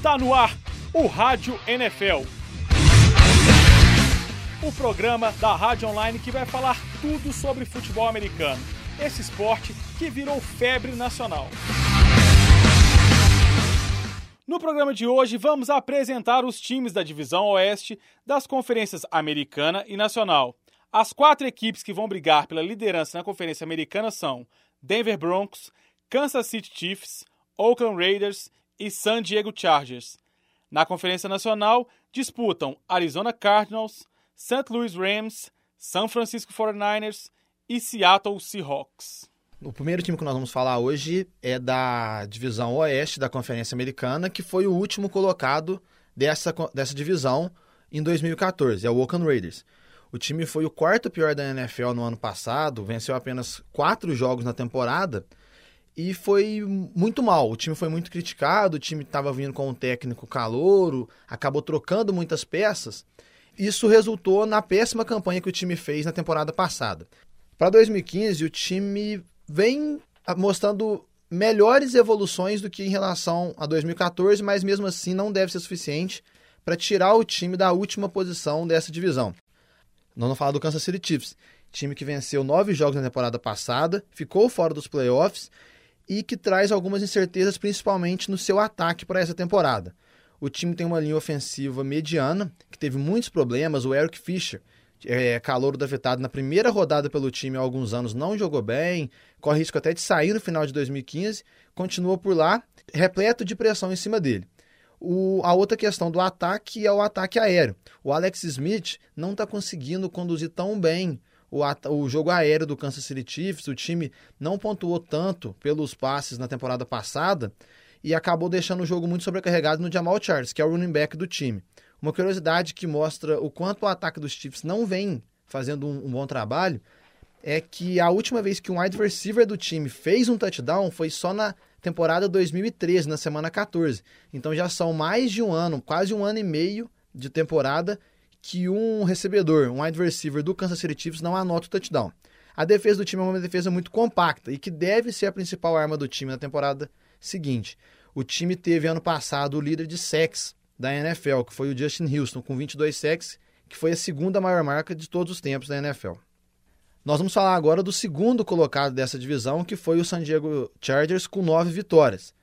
Está no ar o Rádio NFL. O programa da Rádio Online que vai falar tudo sobre futebol americano. Esse esporte que virou febre nacional. No programa de hoje, vamos apresentar os times da divisão Oeste das conferências Americana e Nacional. As quatro equipes que vão brigar pela liderança na Conferência Americana são Denver Broncos, Kansas City Chiefs, Oakland Raiders e San Diego Chargers. Na Conferência Nacional, disputam Arizona Cardinals, St. Louis Rams, San Francisco 49ers e Seattle Seahawks. O primeiro time que nós vamos falar hoje é da divisão oeste da Conferência Americana, que foi o último colocado dessa, dessa divisão em 2014, é o Oakland Raiders. O time foi o quarto pior da NFL no ano passado, venceu apenas quatro jogos na temporada e foi muito mal. O time foi muito criticado, o time estava vindo com um técnico calouro, acabou trocando muitas peças. Isso resultou na péssima campanha que o time fez na temporada passada. Para 2015, o time vem mostrando melhores evoluções do que em relação a 2014, mas mesmo assim não deve ser suficiente para tirar o time da última posição dessa divisão. Nós vamos falar do Kansas City Chiefs, time que venceu nove jogos na temporada passada, ficou fora dos playoffs e que traz algumas incertezas, principalmente no seu ataque para essa temporada. O time tem uma linha ofensiva mediana, que teve muitos problemas. O Eric Fischer, é, calor da vetado na primeira rodada pelo time há alguns anos, não jogou bem, corre risco até de sair no final de 2015, continua por lá, repleto de pressão em cima dele. O, a outra questão do ataque é o ataque aéreo. O Alex Smith não está conseguindo conduzir tão bem o, o jogo aéreo do Kansas City Chiefs, o time não pontuou tanto pelos passes na temporada passada e acabou deixando o jogo muito sobrecarregado no Jamal Charles, que é o running back do time. Uma curiosidade que mostra o quanto o ataque dos Chiefs não vem fazendo um, um bom trabalho é que a última vez que um wide receiver do time fez um touchdown foi só na temporada 2013, na semana 14. Então já são mais de um ano, quase um ano e meio de temporada que um recebedor, um wide receiver do Kansas City Chiefs não anota o touchdown. A defesa do time é uma defesa muito compacta e que deve ser a principal arma do time na temporada seguinte. O time teve ano passado o líder de sacks da NFL, que foi o Justin Houston, com 22 sacks, que foi a segunda maior marca de todos os tempos da NFL. Nós vamos falar agora do segundo colocado dessa divisão, que foi o San Diego Chargers, com nove vitórias.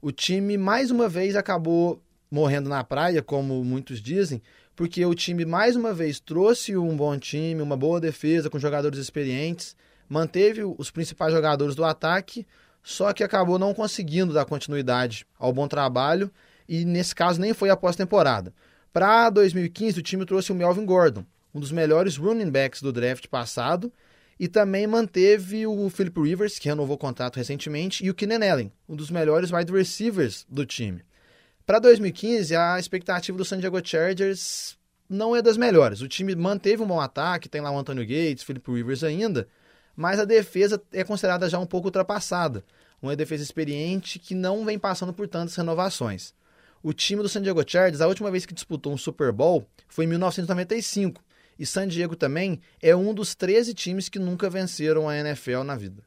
O time, mais uma vez, acabou morrendo na praia, como muitos dizem, porque o time mais uma vez trouxe um bom time, uma boa defesa com jogadores experientes, manteve os principais jogadores do ataque, só que acabou não conseguindo dar continuidade ao bom trabalho e nesse caso nem foi após temporada. Para 2015 o time trouxe o Melvin Gordon, um dos melhores running backs do draft passado, e também manteve o Philip Rivers, que renovou o contrato recentemente, e o Keenan Allen, um dos melhores wide receivers do time. Para 2015, a expectativa do San Diego Chargers não é das melhores. O time manteve um bom ataque, tem lá o Antonio Gates, Philip Rivers ainda, mas a defesa é considerada já um pouco ultrapassada. Uma defesa experiente que não vem passando por tantas renovações. O time do San Diego Chargers, a última vez que disputou um Super Bowl foi em 1995. E San Diego também é um dos 13 times que nunca venceram a NFL na vida.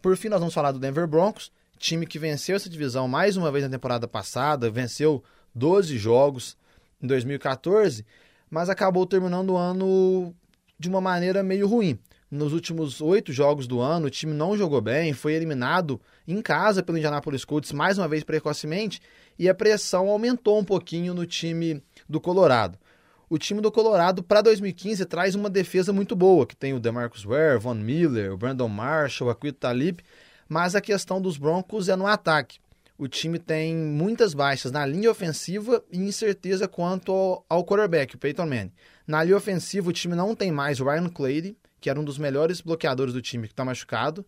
Por fim, nós vamos falar do Denver Broncos, time que venceu essa divisão mais uma vez na temporada passada, venceu 12 jogos em 2014, mas acabou terminando o ano de uma maneira meio ruim. Nos últimos oito jogos do ano, o time não jogou bem, foi eliminado em casa pelo Indianapolis Colts mais uma vez precocemente e a pressão aumentou um pouquinho no time do Colorado. O time do Colorado para 2015 traz uma defesa muito boa, que tem o DeMarcus Ware, Von Miller, o Brandon Marshall, o Aquito Talib, mas a questão dos Broncos é no ataque. O time tem muitas baixas na linha ofensiva e incerteza quanto ao, ao quarterback, o Peyton Manning. Na linha ofensiva, o time não tem mais o Ryan Clady, que era um dos melhores bloqueadores do time, que está machucado.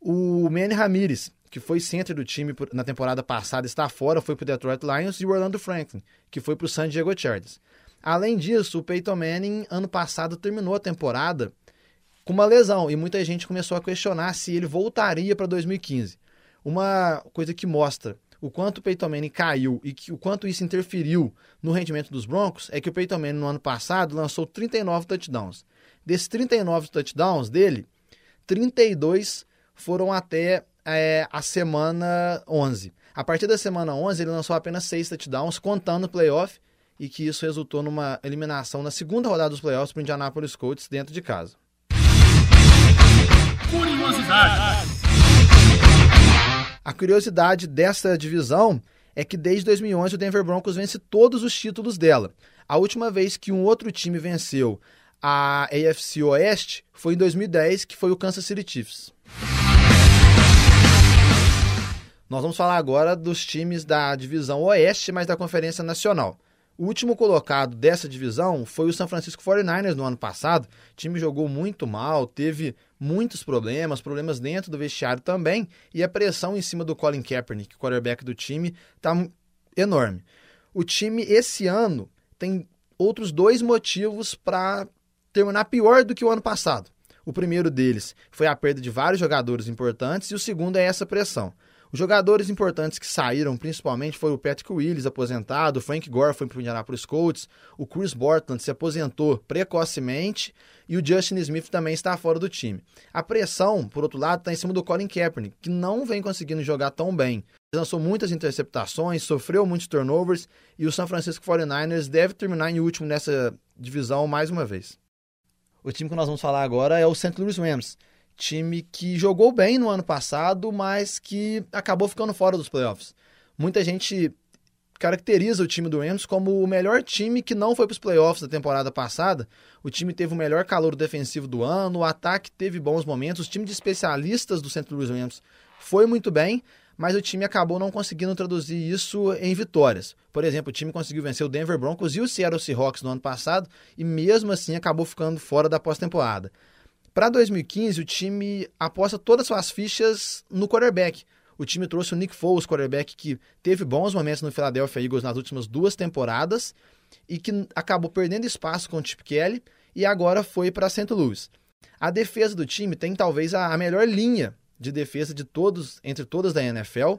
O Manny Ramirez, que foi centro do time na temporada passada, está fora, foi para o Detroit Lions. E o Orlando Franklin, que foi para o San Diego Chargers. Além disso, o Peyton Manning, ano passado, terminou a temporada com uma lesão e muita gente começou a questionar se ele voltaria para 2015. Uma coisa que mostra o quanto o Peyton Manning caiu e que, o quanto isso interferiu no rendimento dos Broncos é que o Peyton Manning no ano passado lançou 39 touchdowns. Desses 39 touchdowns dele, 32 foram até é, a semana 11. A partir da semana 11, ele lançou apenas seis touchdowns, contando o playoff, e que isso resultou numa eliminação na segunda rodada dos playoffs para o Indianapolis Colts dentro de casa. Curiosidade. A curiosidade dessa divisão é que desde 2011 o Denver Broncos vence todos os títulos dela. A última vez que um outro time venceu a AFC Oeste foi em 2010, que foi o Kansas City Chiefs. Nós vamos falar agora dos times da divisão Oeste, mas da Conferência Nacional. O último colocado dessa divisão foi o San Francisco 49ers no ano passado. O time jogou muito mal, teve muitos problemas, problemas dentro do vestiário também, e a pressão em cima do Colin Kaepernick, quarterback do time, está enorme. O time esse ano tem outros dois motivos para terminar pior do que o ano passado. O primeiro deles foi a perda de vários jogadores importantes e o segundo é essa pressão. Os jogadores importantes que saíram, principalmente, foram o Patrick Willis, aposentado, o Frank Gore foi para o Indianapolis Colts, o Chris Bortland se aposentou precocemente e o Justin Smith também está fora do time. A pressão, por outro lado, está em cima do Colin Kaepernick, que não vem conseguindo jogar tão bem. Lançou muitas interceptações, sofreu muitos turnovers e o San Francisco 49ers deve terminar em último nessa divisão mais uma vez. O time que nós vamos falar agora é o St. Louis Rams time que jogou bem no ano passado, mas que acabou ficando fora dos playoffs. Muita gente caracteriza o time do Rams como o melhor time que não foi para os playoffs da temporada passada. O time teve o melhor calor defensivo do ano, o ataque teve bons momentos, o time de especialistas do St. Louis Rams foi muito bem, mas o time acabou não conseguindo traduzir isso em vitórias. Por exemplo, o time conseguiu vencer o Denver Broncos e o Seattle Seahawks no ano passado e mesmo assim acabou ficando fora da pós-temporada. Para 2015, o time aposta todas as suas fichas no quarterback. O time trouxe o Nick Foles, quarterback que teve bons momentos no Philadelphia Eagles nas últimas duas temporadas e que acabou perdendo espaço com o Chip Kelly e agora foi para St. Louis. A defesa do time tem talvez a melhor linha de defesa de todos, entre todas da NFL.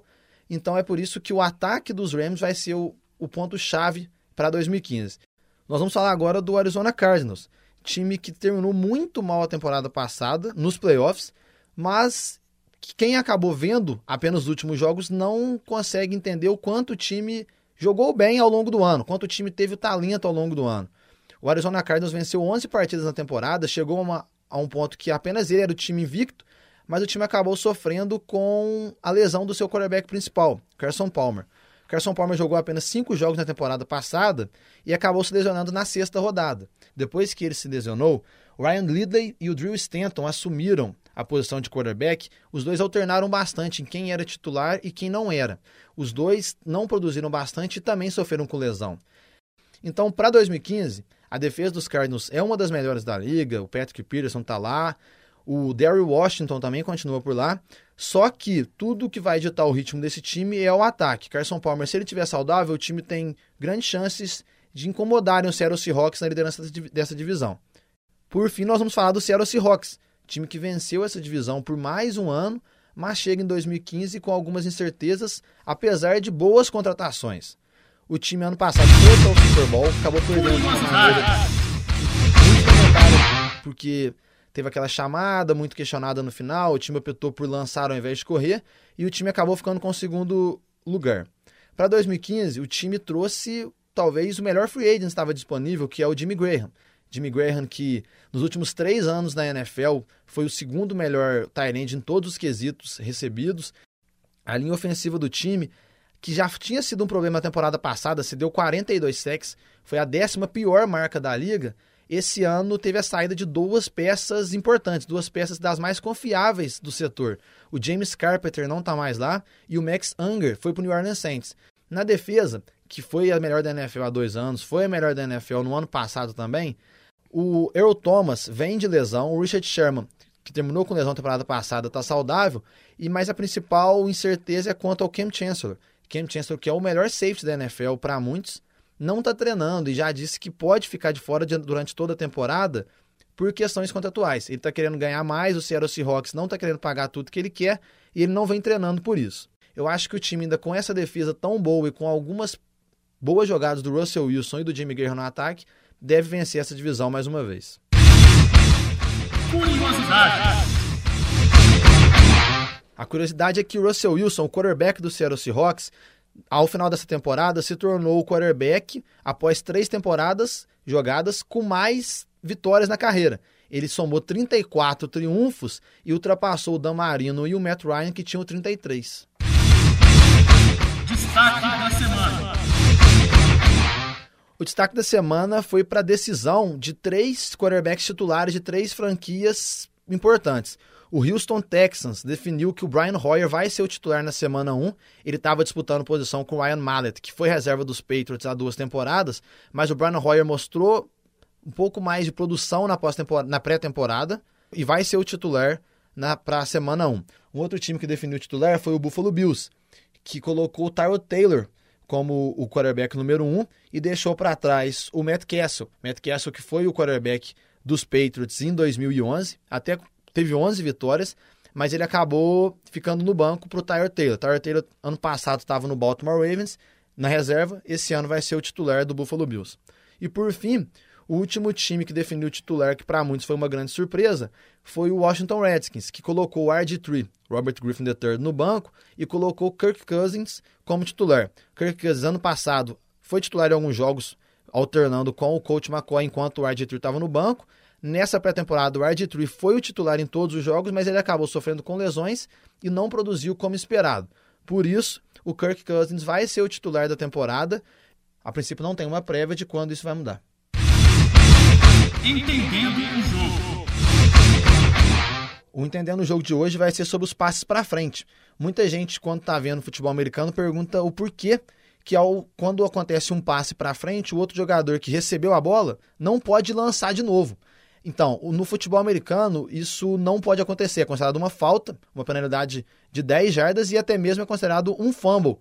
Então é por isso que o ataque dos Rams vai ser o, o ponto-chave para 2015. Nós vamos falar agora do Arizona Cardinals, time que terminou muito mal a temporada passada nos playoffs, mas quem acabou vendo apenas os últimos jogos não consegue entender o quanto o time jogou bem ao longo do ano, quanto o time teve o talento ao longo do ano. O Arizona Cardinals venceu 11 partidas na temporada, chegou a, uma, a um ponto que apenas ele era o time invicto, mas o time acabou sofrendo com a lesão do seu quarterback principal, Carson Palmer. Carson Palmer jogou apenas cinco jogos na temporada passada e acabou se lesionando na sexta rodada. Depois que ele se lesionou, o Ryan Lidley e o Drew Stanton assumiram a posição de quarterback. Os dois alternaram bastante em quem era titular e quem não era. Os dois não produziram bastante e também sofreram com lesão. Então, para 2015, a defesa dos Cardinals é uma das melhores da liga. O Patrick Peterson está lá, o Derry Washington também continua por lá. Só que tudo que vai ditar o ritmo desse time é o ataque. Carson Palmer, se ele estiver saudável, o time tem grandes chances de incomodarem o Seattle Seahawks na liderança dessa divisão. Por fim, nós vamos falar do Seattle Seahawks, time que venceu essa divisão por mais um ano, mas chega em 2015 com algumas incertezas, apesar de boas contratações. O time ano passado foi ao Super Bowl, acabou perdendo de uma maneira muito comentada, porque teve aquela chamada muito questionada no final, o time optou por lançar ao invés de correr e o time acabou ficando com o segundo lugar. Para 2015, o time trouxe talvez o melhor free agent que estava disponível, que é o Jimmy Graham. Jimmy Graham, que nos últimos três anos na NFL foi o segundo melhor tight end em todos os quesitos recebidos. A linha ofensiva do time, que já tinha sido um problema na temporada passada, se deu 42 sacks, foi a décima pior marca da liga esse ano teve a saída de duas peças importantes, duas peças das mais confiáveis do setor. O James Carpenter não está mais lá e o Max Unger foi para o New Orleans Saints. Na defesa, que foi a melhor da NFL há dois anos, foi a melhor da NFL no ano passado também, o Earl Thomas vem de lesão, o Richard Sherman, que terminou com lesão na temporada passada, está saudável, e mais a principal incerteza é quanto ao Cam Chancellor. Cam Chancellor, que é o melhor safety da NFL para muitos, não está treinando e já disse que pode ficar de fora de, durante toda a temporada por questões contratuais. Ele está querendo ganhar mais, o Seattle Seahawks não está querendo pagar tudo que ele quer e ele não vem treinando por isso. Eu acho que o time ainda com essa defesa tão boa e com algumas boas jogadas do Russell Wilson e do Jimmy Graham no ataque, deve vencer essa divisão mais uma vez. A curiosidade é que o Russell Wilson, o quarterback do Seattle Seahawks, ao final dessa temporada se tornou o quarterback após três temporadas jogadas com mais vitórias na carreira. Ele somou 34 triunfos e ultrapassou o Dan Marino e o Matt Ryan, que tinham 33. Destaque da semana. O destaque da semana foi para a decisão de três quarterbacks titulares de três franquias importantes. O Houston Texans definiu que o Brian Hoyer vai ser o titular na semana 1. Ele estava disputando posição com o Ryan Mallett, que foi reserva dos Patriots há duas temporadas, mas o Brian Hoyer mostrou um pouco mais de produção na, na pré-temporada e vai ser o titular para a semana 1. Um outro time que definiu o titular foi o Buffalo Bills, que colocou o Tyrod Taylor como o quarterback número 1 e deixou para trás o Matt Castle. Matt Castle que foi o quarterback dos Patriots em 2011, até teve 11 vitórias, mas ele acabou ficando no banco para o Tyler Taylor. Tyler Taylor, ano passado, estava no Baltimore Ravens, na reserva, esse ano vai ser o titular do Buffalo Bills. E por fim, o último time que definiu o titular, que para muitos foi uma grande surpresa, foi o Washington Redskins, que colocou o RG3, Robert Griffin III, no banco e colocou Kirk Cousins como titular. Kirk Cousins, ano passado, foi titular em alguns jogos, alternando com o coach McCoy enquanto o RG3 estava no banco. Nessa pré-temporada, o RG3 foi o titular em todos os jogos, mas ele acabou sofrendo com lesões e não produziu como esperado. Por isso, o Kirk Cousins vai ser o titular da temporada. A princípio, não tem uma prévia de quando isso vai mudar. Entendendo o jogo. O Entendendo o Jogo de hoje vai ser sobre os passes para frente. Muita gente, quando está vendo futebol americano, pergunta o porquê que ao, quando acontece um passe para frente, o outro jogador que recebeu a bola não pode lançar de novo. Então, no futebol americano, isso não pode acontecer. É considerado uma falta, uma penalidade de 10 jardas e até mesmo é considerado um fumble.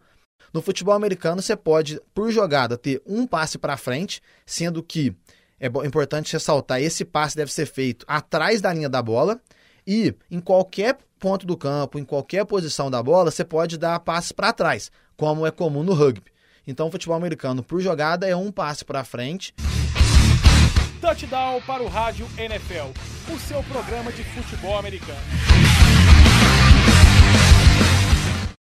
No futebol americano, você pode, por jogada, ter um passe para frente, sendo que é importante ressaltar: esse passe deve ser feito atrás da linha da bola e em qualquer ponto do campo, em qualquer posição da bola, você pode dar passes para trás, como é comum no rugby. Então, o futebol americano, por jogada, é um passe para frente. Touchdown para o Rádio NFL, o seu programa de futebol americano.